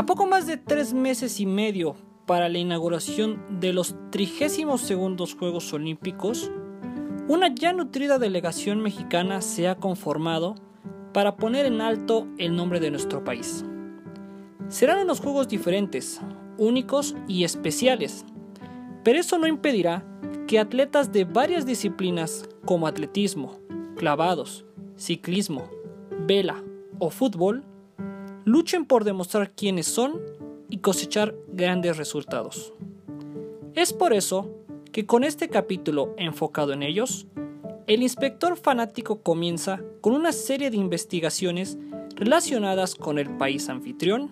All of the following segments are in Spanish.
A poco más de tres meses y medio para la inauguración de los 32 Juegos Olímpicos, una ya nutrida delegación mexicana se ha conformado para poner en alto el nombre de nuestro país. Serán unos juegos diferentes, únicos y especiales, pero eso no impedirá que atletas de varias disciplinas como atletismo, clavados, ciclismo, vela o fútbol luchen por demostrar quiénes son y cosechar grandes resultados. Es por eso que con este capítulo enfocado en ellos, el inspector fanático comienza con una serie de investigaciones relacionadas con el país anfitrión,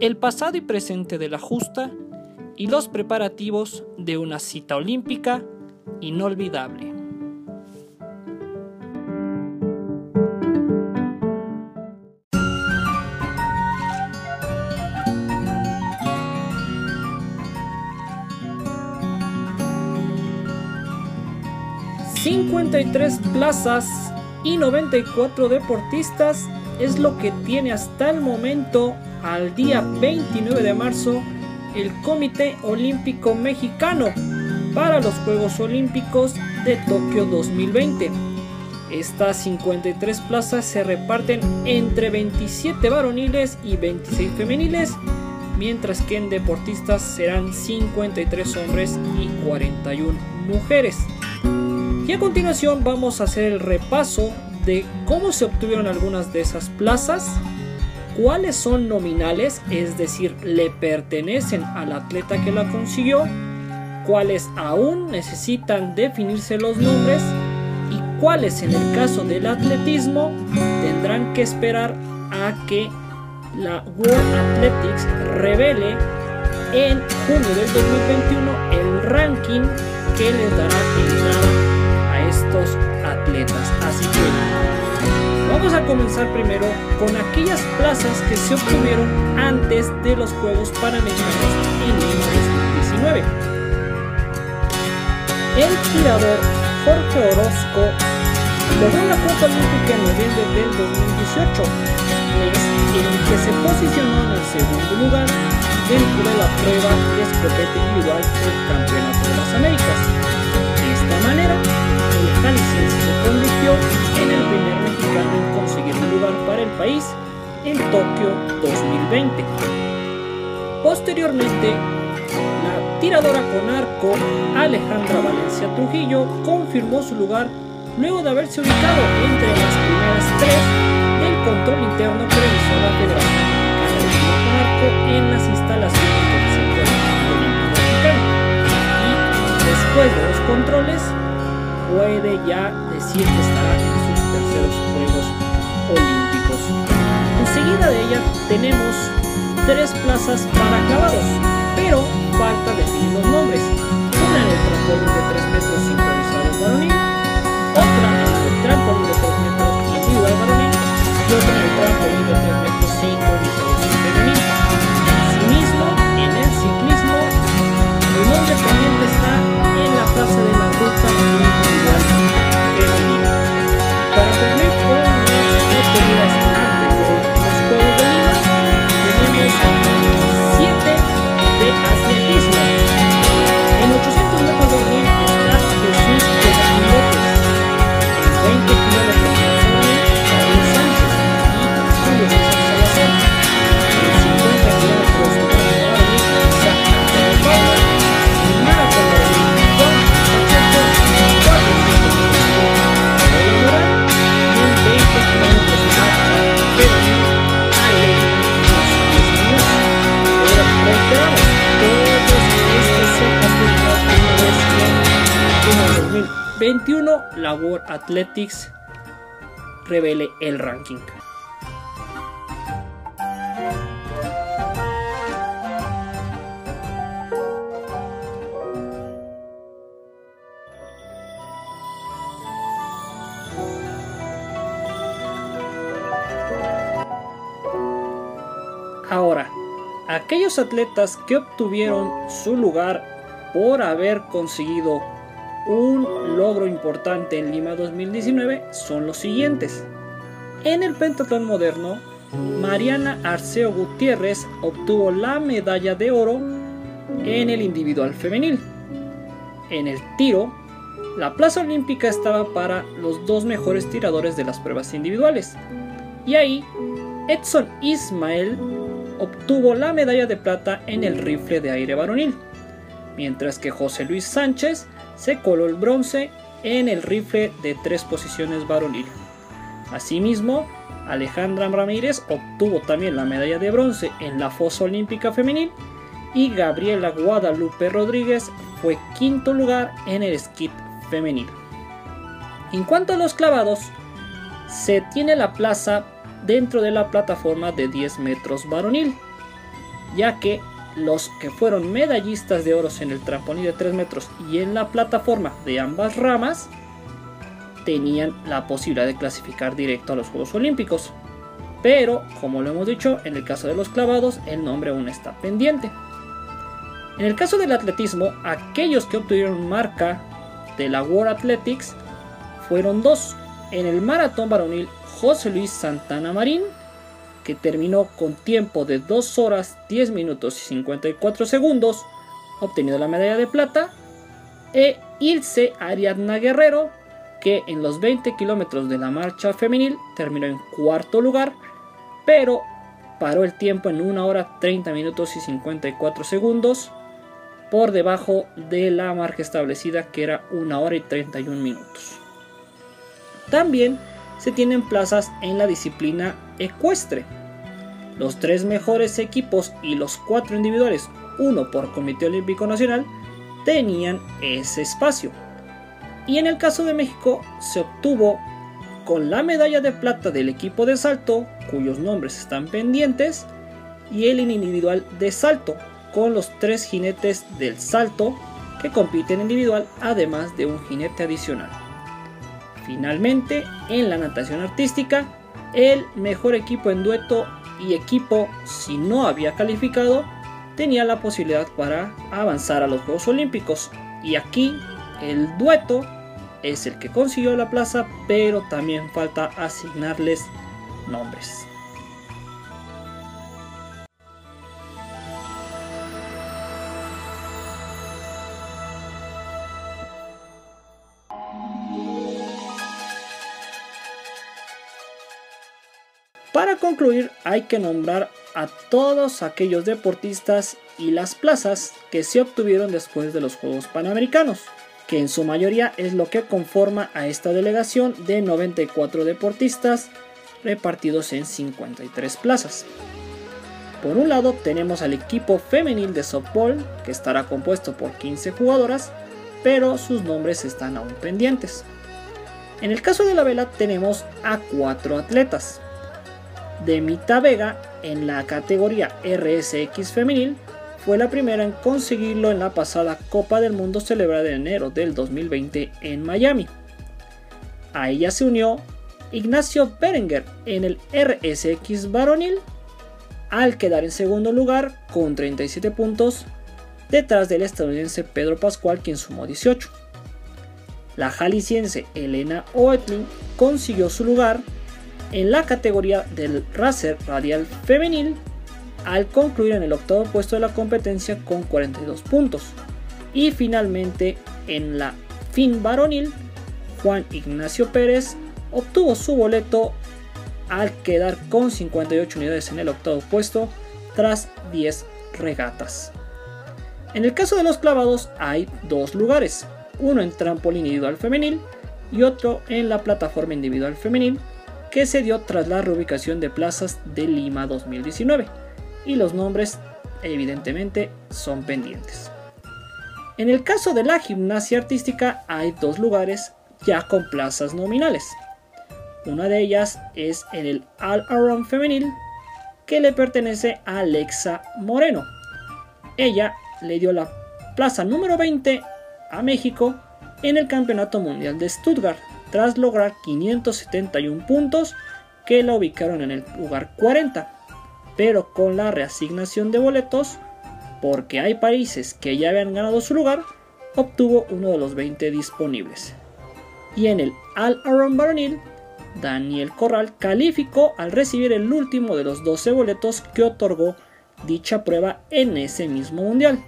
el pasado y presente de la justa y los preparativos de una cita olímpica inolvidable. 53 plazas y 94 deportistas es lo que tiene hasta el momento, al día 29 de marzo, el Comité Olímpico Mexicano para los Juegos Olímpicos de Tokio 2020. Estas 53 plazas se reparten entre 27 varoniles y 26 femeniles, mientras que en deportistas serán 53 hombres y 41 mujeres. Y a continuación vamos a hacer el repaso de cómo se obtuvieron algunas de esas plazas, cuáles son nominales, es decir, le pertenecen al atleta que la consiguió, cuáles aún necesitan definirse los nombres y cuáles en el caso del atletismo tendrán que esperar a que la World Athletics revele en junio del 2021 el ranking que les dará entrada atletas. Así que vamos a comenzar primero con aquellas plazas que se obtuvieron antes de los Juegos Panamericanos en Lima 2019. El tirador Jorge Orozco logró la Copa Olímpica en noviembre del 2018, mes en el que se posicionó en el segundo lugar dentro de la prueba de escopeta individual del Campeonato de las Américas. De esta manera, el se convirtió en el primer mexicano en conseguir un lugar para el país en Tokio 2020. Posteriormente, la tiradora con arco Alejandra Valencia Trujillo confirmó su lugar luego de haberse ubicado entre las primeras tres del control interno que realizó la Federación con Arco en las instalaciones del Centro Olímpico Mexicano. Y después de los controles, puede ya decir que estará en sus terceros Juegos Olímpicos. Enseguida de ella tenemos tres plazas para clavados, pero falta definir los nombres. Una en el trampolín de 3 metros sincronizado varonil, otra en el trampolín de 3 metros individual varonil y otra en el trampolín de 3 metros sincronizado femenil. Asimismo, en el ciclismo, el nombre pendiente está en la plaza de la ruta la World Athletics revele el ranking. Ahora, aquellos atletas que obtuvieron su lugar por haber conseguido un logro importante en Lima 2019 son los siguientes. En el pentatlón moderno Mariana Arceo Gutiérrez obtuvo la medalla de oro en el individual femenil. En el tiro, la plaza olímpica estaba para los dos mejores tiradores de las pruebas individuales. Y ahí, Edson Ismael obtuvo la medalla de plata en el rifle de aire varonil, mientras que José Luis Sánchez se coló el bronce en el rifle de tres posiciones varonil. Asimismo, Alejandra Ramírez obtuvo también la medalla de bronce en la fosa olímpica femenil y Gabriela Guadalupe Rodríguez fue quinto lugar en el skit femenino. En cuanto a los clavados, se tiene la plaza dentro de la plataforma de 10 metros varonil, ya que los que fueron medallistas de oro en el trampolín de 3 metros y en la plataforma de ambas ramas tenían la posibilidad de clasificar directo a los Juegos Olímpicos. Pero, como lo hemos dicho, en el caso de los clavados, el nombre aún está pendiente. En el caso del atletismo, aquellos que obtuvieron marca de la World Athletics fueron dos. En el maratón varonil, José Luis Santana Marín, que terminó con tiempo de 2 horas 10 minutos y 54 segundos, obteniendo la medalla de plata, e Ilse Ariadna Guerrero, que en los 20 kilómetros de la marcha femenil terminó en cuarto lugar, pero paró el tiempo en 1 hora 30 minutos y 54 segundos, por debajo de la marca establecida que era 1 hora y 31 minutos. También se tienen plazas en la disciplina ecuestre. Los tres mejores equipos y los cuatro individuales, uno por Comité Olímpico Nacional, tenían ese espacio. Y en el caso de México se obtuvo con la medalla de plata del equipo de salto, cuyos nombres están pendientes, y el individual de salto, con los tres jinetes del salto que compiten individual, además de un jinete adicional. Finalmente, en la natación artística, el mejor equipo en dueto y equipo, si no había calificado, tenía la posibilidad para avanzar a los Juegos Olímpicos. Y aquí el dueto es el que consiguió la plaza, pero también falta asignarles nombres. Concluir, hay que nombrar a todos aquellos deportistas y las plazas que se obtuvieron después de los Juegos Panamericanos que en su mayoría es lo que conforma a esta delegación de 94 deportistas repartidos en 53 plazas. Por un lado tenemos al equipo femenil de softball, que estará compuesto por 15 jugadoras, pero sus nombres están aún pendientes. En el caso de la vela tenemos a 4 atletas. Demita Vega en la categoría RSX femenil fue la primera en conseguirlo en la pasada Copa del Mundo celebrada en enero del 2020 en Miami. A ella se unió Ignacio Berenguer en el RSX varonil, al quedar en segundo lugar con 37 puntos, detrás del estadounidense Pedro Pascual quien sumó 18. La jalisciense Elena Oetling consiguió su lugar en la categoría del racer radial femenil al concluir en el octavo puesto de la competencia con 42 puntos. Y finalmente en la fin varonil, Juan Ignacio Pérez obtuvo su boleto al quedar con 58 unidades en el octavo puesto tras 10 regatas. En el caso de los clavados hay dos lugares, uno en trampolín individual femenil y otro en la plataforma individual femenil que se dio tras la reubicación de plazas de Lima 2019 y los nombres evidentemente son pendientes. En el caso de la gimnasia artística hay dos lugares ya con plazas nominales. Una de ellas es en el All Around femenil que le pertenece a Alexa Moreno. Ella le dio la plaza número 20 a México en el Campeonato Mundial de Stuttgart tras lograr 571 puntos que la ubicaron en el lugar 40 pero con la reasignación de boletos, porque hay países que ya habían ganado su lugar, obtuvo uno de los 20 disponibles. Y en el All Around Varonil, Daniel Corral, calificó al recibir el último de los 12 boletos que otorgó dicha prueba en ese mismo mundial,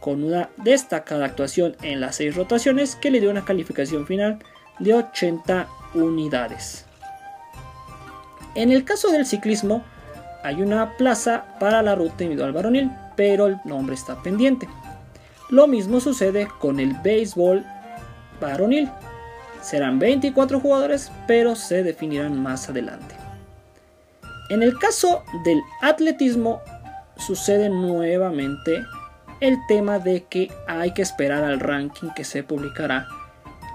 con una destacada actuación en las 6 rotaciones que le dio una calificación final de 80 unidades. En el caso del ciclismo, hay una plaza para la ruta individual varonil, pero el nombre está pendiente. Lo mismo sucede con el béisbol varonil. Serán 24 jugadores, pero se definirán más adelante. En el caso del atletismo, sucede nuevamente el tema de que hay que esperar al ranking que se publicará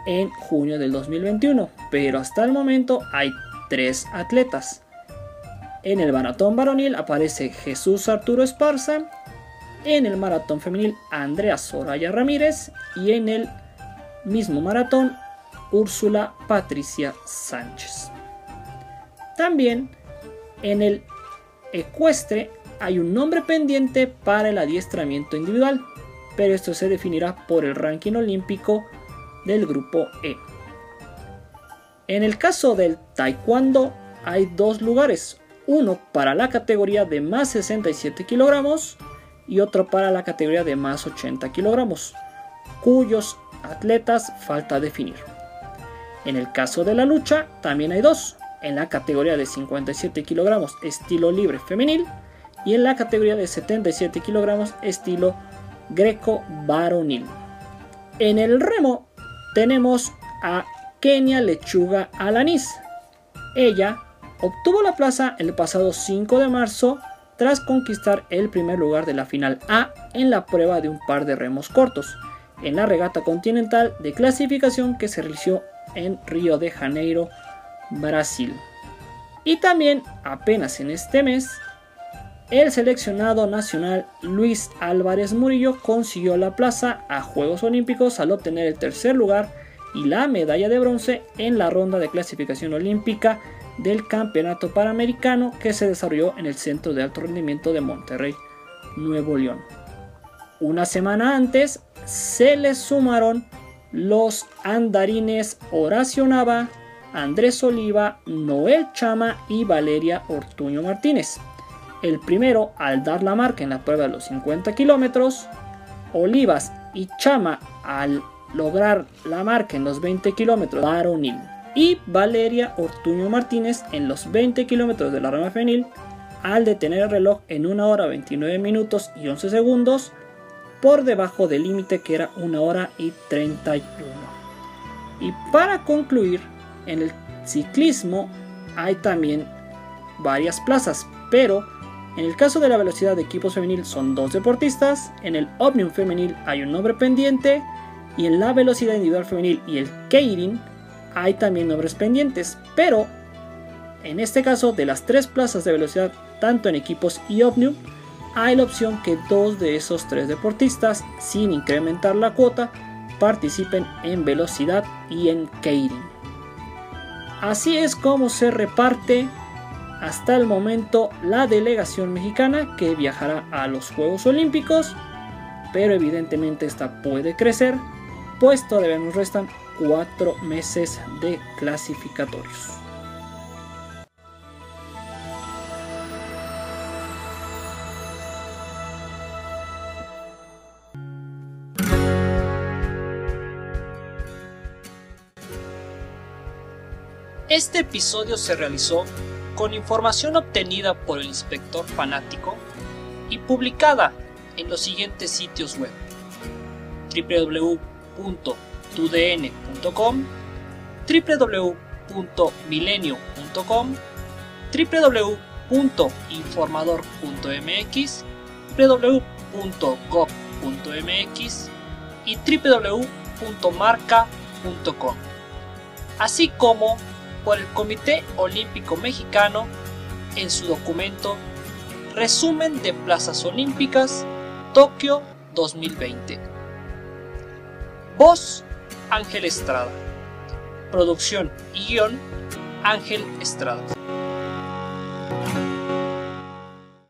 en junio del 2021, pero hasta el momento hay tres atletas. En el maratón varonil aparece Jesús Arturo Esparza, en el maratón femenil Andrea Soraya Ramírez y en el mismo maratón Úrsula Patricia Sánchez. También en el ecuestre hay un nombre pendiente para el adiestramiento individual, pero esto se definirá por el ranking olímpico del grupo E. En el caso del taekwondo hay dos lugares, uno para la categoría de más 67 kilogramos y otro para la categoría de más 80 kilogramos, cuyos atletas falta definir. En el caso de la lucha también hay dos, en la categoría de 57 kilogramos estilo libre femenil y en la categoría de 77 kilogramos estilo greco varonil. En el remo tenemos a Kenia Lechuga Alanis. Ella obtuvo la plaza el pasado 5 de marzo tras conquistar el primer lugar de la final A en la prueba de un par de remos cortos, en la regata continental de clasificación que se realizó en Río de Janeiro, Brasil. Y también, apenas en este mes, el seleccionado nacional Luis Álvarez Murillo consiguió la plaza a Juegos Olímpicos al obtener el tercer lugar y la medalla de bronce en la ronda de clasificación olímpica del Campeonato Panamericano que se desarrolló en el Centro de Alto Rendimiento de Monterrey, Nuevo León. Una semana antes se les sumaron los andarines Horacio Nava, Andrés Oliva, Noel Chama y Valeria Ortuño Martínez. El primero al dar la marca en la prueba de los 50 kilómetros, Olivas y Chama al lograr la marca en los 20 kilómetros varonil y Valeria Ortuño Martínez en los 20 kilómetros de la rama femenil al detener el reloj en 1 hora 29 minutos y 11 segundos por debajo del límite que era 1 hora y 31. Y para concluir, en el ciclismo hay también varias plazas, pero en el caso de la velocidad de equipos femenil son dos deportistas, en el Omnium femenil hay un nombre pendiente y en la velocidad individual femenil y el Keirin hay también nombres pendientes, pero en este caso de las tres plazas de velocidad, tanto en equipos y Omnium, hay la opción que dos de esos tres deportistas, sin incrementar la cuota, participen en velocidad y en Keirin. Así es como se reparte hasta el momento la delegación mexicana que viajará a los Juegos Olímpicos, pero evidentemente esta puede crecer pues todavía nos restan 4 meses de clasificatorios. Este episodio se realizó con información obtenida por el inspector fanático y publicada en los siguientes sitios web www www.tudn.com, www.milenio.com, www.informador.mx, www.gov.mx y www.marca.com, así como por el Comité Olímpico Mexicano en su documento Resumen de Plazas Olímpicas Tokio 2020. Voz, Ángel Estrada. Producción y guion, Ángel Estrada.